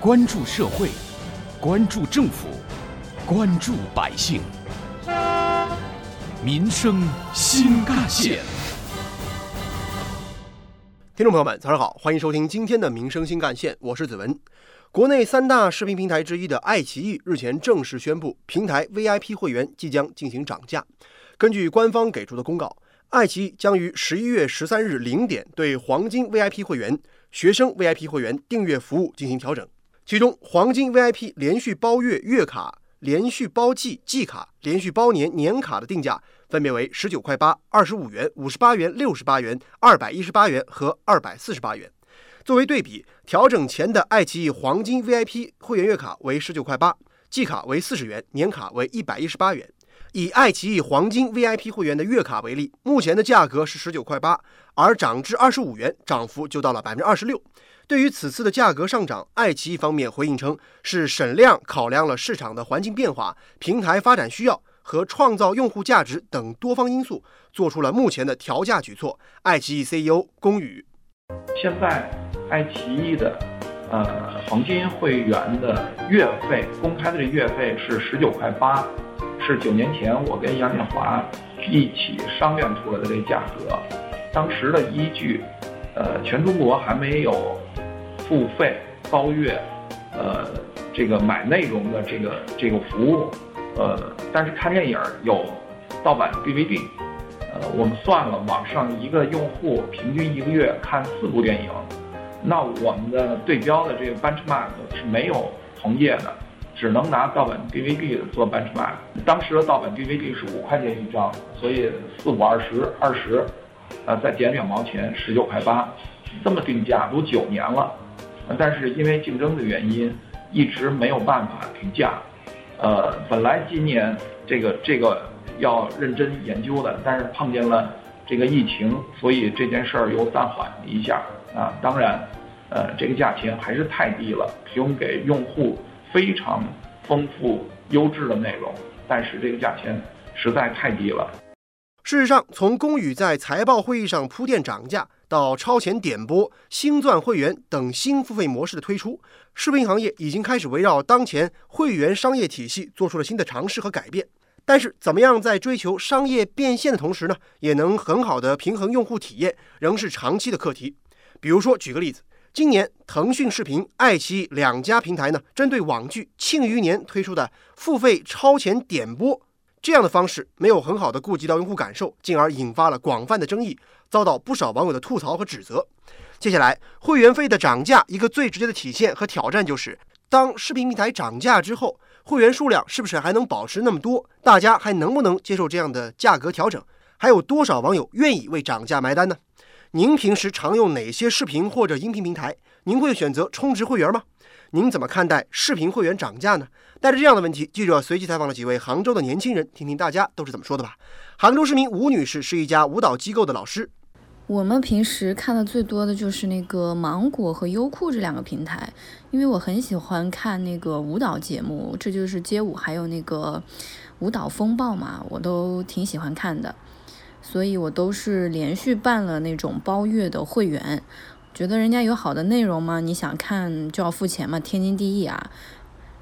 关注社会，关注政府，关注百姓，民生新干线。听众朋友们，早上好，欢迎收听今天的《民生新干线》，我是子文。国内三大视频平台之一的爱奇艺日前正式宣布，平台 VIP 会员即将进行涨价。根据官方给出的公告，爱奇艺将于十一月十三日零点对黄金 VIP 会员、学生 VIP 会员订阅服务进行调整。其中，黄金 VIP 连续包月月卡、连续包季季卡、连续包年年卡的定价分别为十九块八、二十五元、五十八元、六十八元、二百一十八元和二百四十八元。作为对比，调整前的爱奇艺黄金 VIP 会员月卡为十九块八，季卡为四十元，年卡为一百一十八元。以爱奇艺黄金 VIP 会员的月卡为例，目前的价格是十九块八，而涨至二十五元，涨幅就到了百分之二十六。对于此次的价格上涨，爱奇艺方面回应称，是沈量考量了市场的环境变化、平台发展需要和创造用户价值等多方因素，做出了目前的调价举措。爱奇艺 CEO 龚宇：现在爱奇艺的呃黄金会员的月费公开的月费是十九块八。是九年前我跟杨建华一起商量出来的这价格，当时的依据，呃，全中国还没有付费包月，呃，这个买内容的这个这个服务，呃，但是看电影有盗版 DVD，呃，我们算了，网上一个用户平均一个月看四部电影，那我们的对标的这个 benchmark 是没有同业的。只能拿盗版 DVD 做 benchmark，当时的盗版 DVD 是五块钱一张，所以四五二十，二十，呃，再减两毛钱，十九块八，这么定价都九年了，但是因为竞争的原因，一直没有办法定价，呃，本来今年这个这个要认真研究的，但是碰见了这个疫情，所以这件事儿又暂缓了一下啊。当然，呃，这个价钱还是太低了，提供给用户。非常丰富优质的内容，但是这个价钱实在太低了。事实上，从龚宇在财报会议上铺垫涨价，到超前点播、星钻会员等新付费模式的推出，视频行业已经开始围绕当前会员商业体系做出了新的尝试和改变。但是，怎么样在追求商业变现的同时呢，也能很好的平衡用户体验，仍是长期的课题。比如说，举个例子。今年，腾讯视频、爱奇艺两家平台呢，针对网剧《庆余年》推出的付费超前点播这样的方式，没有很好的顾及到用户感受，进而引发了广泛的争议，遭到不少网友的吐槽和指责。接下来，会员费的涨价，一个最直接的体现和挑战就是，当视频平台涨价之后，会员数量是不是还能保持那么多？大家还能不能接受这样的价格调整？还有多少网友愿意为涨价埋单呢？您平时常用哪些视频或者音频平台？您会选择充值会员吗？您怎么看待视频会员涨价呢？带着这样的问题，记者随机采访了几位杭州的年轻人，听听大家都是怎么说的吧。杭州市民吴女士是一家舞蹈机构的老师。我们平时看的最多的就是那个芒果和优酷这两个平台，因为我很喜欢看那个舞蹈节目，这就是街舞，还有那个舞蹈风暴嘛，我都挺喜欢看的。所以我都是连续办了那种包月的会员，觉得人家有好的内容吗，你想看就要付钱嘛，天经地义啊。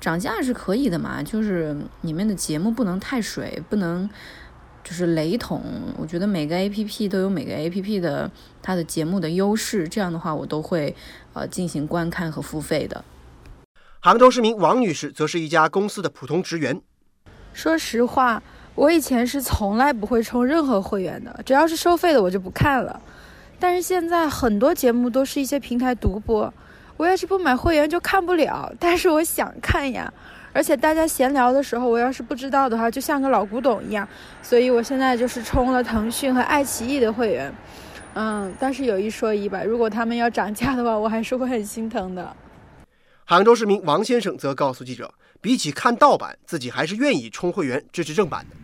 涨价是可以的嘛，就是里面的节目不能太水，不能就是雷同。我觉得每个 A P P 都有每个 A P P 的它的节目的优势，这样的话我都会呃进行观看和付费的。杭州市民王女士则是一家公司的普通职员。说实话。我以前是从来不会充任何会员的，只要是收费的我就不看了。但是现在很多节目都是一些平台独播，我要是不买会员就看不了。但是我想看呀，而且大家闲聊的时候，我要是不知道的话，就像个老古董一样。所以我现在就是充了腾讯和爱奇艺的会员。嗯，但是有一说一吧，如果他们要涨价的话，我还是会很心疼的。杭州市民王先生则告诉记者，比起看盗版，自己还是愿意充会员支持正版的。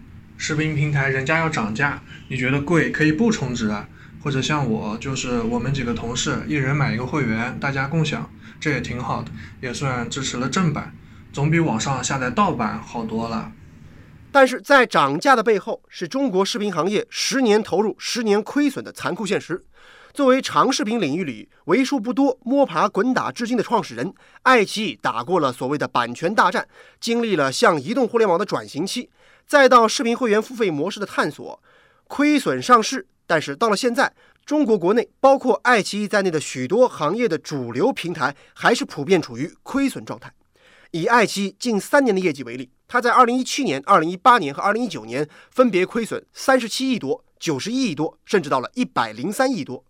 视频平台人家要涨价，你觉得贵可以不充值啊？或者像我，就是我们几个同事一人买一个会员，大家共享，这也挺好的，也算支持了正版，总比网上下载盗版好多了。但是在涨价的背后，是中国视频行业十年投入、十年亏损的残酷现实。作为长视频领域里为数不多摸爬滚打至今的创始人，爱奇艺打过了所谓的版权大战，经历了向移动互联网的转型期，再到视频会员付费模式的探索，亏损上市。但是到了现在，中国国内包括爱奇艺在内的许多行业的主流平台还是普遍处于亏损状态。以爱奇艺近三年的业绩为例，它在2017年、2018年和2019年分别亏损37亿多、91亿多，甚至到了103亿多。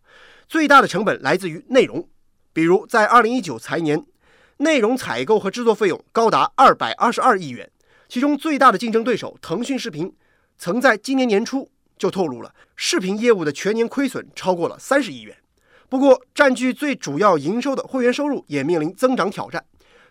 最大的成本来自于内容，比如在2019财年，内容采购和制作费用高达222亿元，其中最大的竞争对手腾讯视频，曾在今年年初就透露了视频业务的全年亏损超过了30亿元。不过，占据最主要营收的会员收入也面临增长挑战。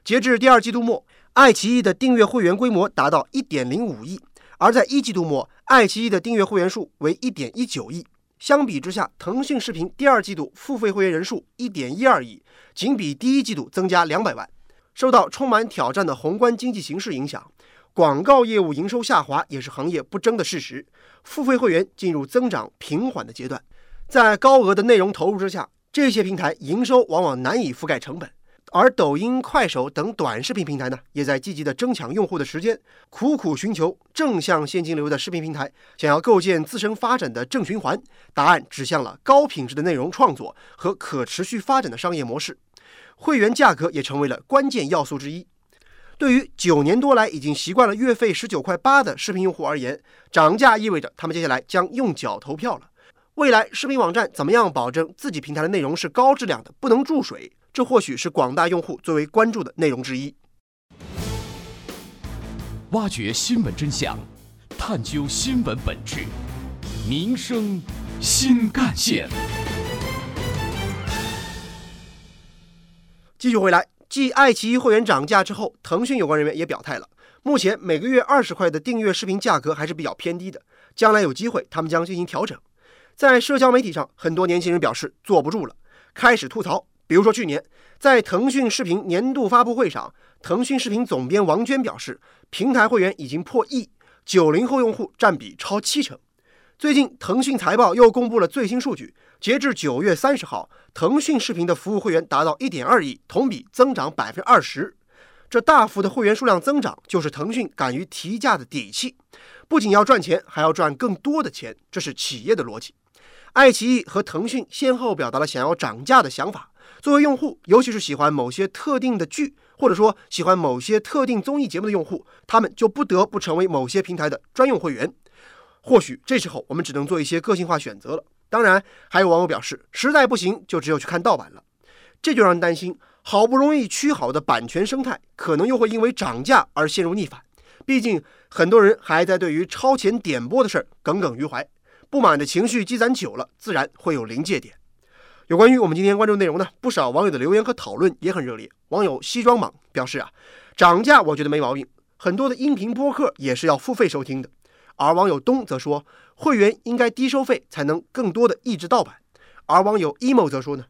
截至第二季度末，爱奇艺的订阅会员规模达到1.05亿，而在一季度末，爱奇艺的订阅会员数为1.19亿。相比之下，腾讯视频第二季度付费会员人数一点一二亿，仅比第一季度增加两百万。受到充满挑战的宏观经济形势影响，广告业务营收下滑也是行业不争的事实。付费会员进入增长平缓的阶段，在高额的内容投入之下，这些平台营收往往难以覆盖成本。而抖音、快手等短视频平台呢，也在积极的争抢用户的时间，苦苦寻求正向现金流的视频平台，想要构建自身发展的正循环。答案指向了高品质的内容创作和可持续发展的商业模式。会员价格也成为了关键要素之一。对于九年多来已经习惯了月费十九块八的视频用户而言，涨价意味着他们接下来将用脚投票了。未来视频网站怎么样保证自己平台的内容是高质量的，不能注水？这或许是广大用户最为关注的内容之一。挖掘新闻真相，探究新闻本质，民生新干线。继续回来，继爱奇艺会员涨价之后，腾讯有关人员也表态了，目前每个月二十块的订阅视频价格还是比较偏低的，将来有机会他们将进行调整。在社交媒体上，很多年轻人表示坐不住了，开始吐槽。比如说，去年在腾讯视频年度发布会上，腾讯视频总编王娟表示，平台会员已经破亿，九零后用户占比超七成。最近，腾讯财报又公布了最新数据，截至九月三十号，腾讯视频的服务会员达到一点二亿，同比增长百分之二十。这大幅的会员数量增长，就是腾讯敢于提价的底气。不仅要赚钱，还要赚更多的钱，这是企业的逻辑。爱奇艺和腾讯先后表达了想要涨价的想法。作为用户，尤其是喜欢某些特定的剧，或者说喜欢某些特定综艺节目的用户，他们就不得不成为某些平台的专用会员。或许这时候我们只能做一些个性化选择了。当然，还有网友表示，实在不行就只有去看盗版了。这就让人担心，好不容易趋好的版权生态，可能又会因为涨价而陷入逆反。毕竟，很多人还在对于超前点播的事儿耿耿于怀，不满的情绪积攒久了，自然会有临界点。有关于我们今天关注内容呢，不少网友的留言和讨论也很热烈。网友西装蟒表示啊，涨价我觉得没毛病，很多的音频播客也是要付费收听的。而网友东则说，会员应该低收费，才能更多的抑制盗版。而网友 emo 则说呢，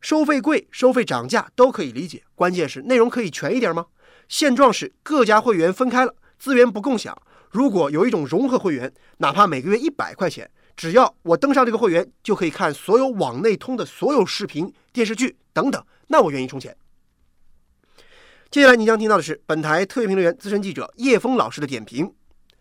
收费贵、收费涨价都可以理解，关键是内容可以全一点吗？现状是各家会员分开了，资源不共享。如果有一种融合会员，哪怕每个月一百块钱。只要我登上这个会员，就可以看所有网内通的所有视频、电视剧等等，那我愿意充钱。接下来你将听到的是本台特约评论员、资深记者叶峰老师的点评。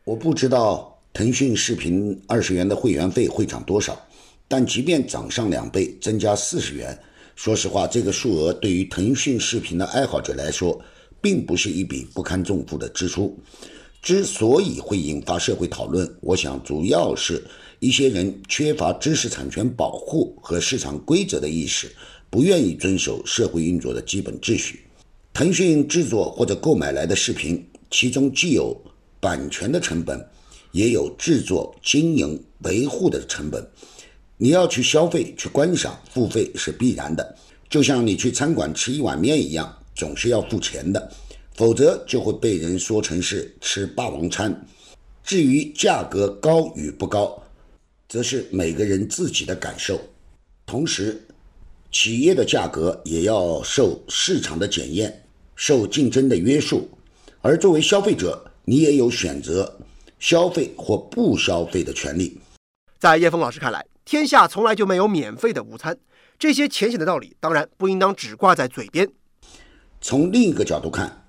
我不知道腾讯视频二十元的会员费会涨多少，但即便涨上两倍，增加四十元，说实话，这个数额对于腾讯视频的爱好者来说，并不是一笔不堪重负的支出。之所以会引发社会讨论，我想主要是。一些人缺乏知识产权保护和市场规则的意识，不愿意遵守社会运作的基本秩序。腾讯制作或者购买来的视频，其中既有版权的成本，也有制作、经营、维护的成本。你要去消费、去观赏，付费是必然的，就像你去餐馆吃一碗面一样，总是要付钱的，否则就会被人说成是吃霸王餐。至于价格高与不高，则是每个人自己的感受，同时，企业的价格也要受市场的检验，受竞争的约束。而作为消费者，你也有选择消费或不消费的权利。在叶峰老师看来，天下从来就没有免费的午餐。这些浅显的道理，当然不应当只挂在嘴边。从另一个角度看，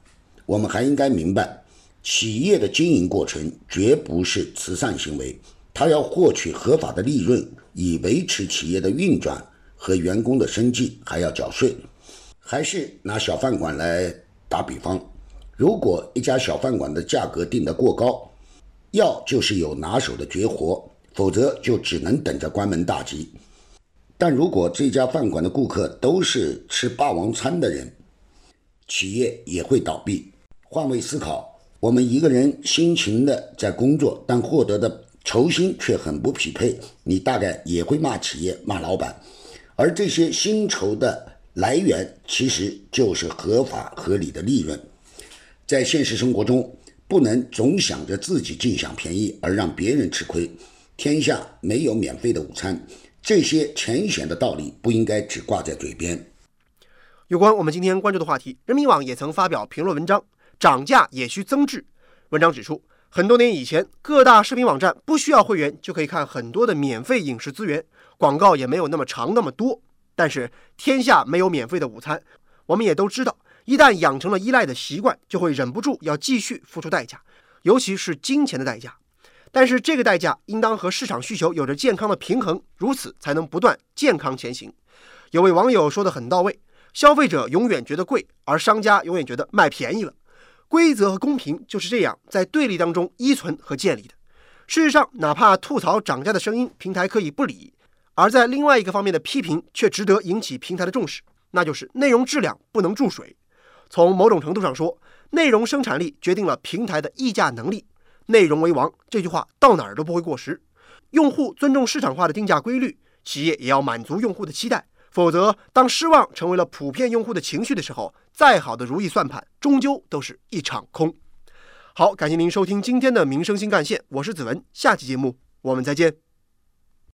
我们还应该明白，企业的经营过程绝不是慈善行为，它要获取合法的利润，以维持企业的运转和员工的生计，还要缴税。还是拿小饭馆来打比方，如果一家小饭馆的价格定得过高，要就是有拿手的绝活，否则就只能等着关门大吉。但如果这家饭馆的顾客都是吃霸王餐的人，企业也会倒闭。换位思考，我们一个人辛勤的在工作，但获得的酬薪却很不匹配，你大概也会骂企业、骂老板。而这些薪酬的来源，其实就是合法合理的利润。在现实生活中，不能总想着自己尽享便宜而让别人吃亏。天下没有免费的午餐，这些浅显的道理不应该只挂在嘴边。有关我们今天关注的话题，人民网也曾发表评论文章：“涨价也需增质。”文章指出，很多年以前，各大视频网站不需要会员就可以看很多的免费影视资源，广告也没有那么长那么多。但是天下没有免费的午餐，我们也都知道，一旦养成了依赖的习惯，就会忍不住要继续付出代价，尤其是金钱的代价。但是这个代价应当和市场需求有着健康的平衡，如此才能不断健康前行。有位网友说的很到位。消费者永远觉得贵，而商家永远觉得卖便宜了。规则和公平就是这样在对立当中依存和建立的。事实上，哪怕吐槽涨价的声音，平台可以不理；而在另外一个方面的批评却值得引起平台的重视，那就是内容质量不能注水。从某种程度上说，内容生产力决定了平台的议价能力。内容为王这句话到哪儿都不会过时。用户尊重市场化的定价规律，企业也要满足用户的期待。否则，当失望成为了普遍用户的情绪的时候，再好的如意算盘，终究都是一场空。好，感谢您收听今天的民生新干线，我是子文，下期节目我们再见。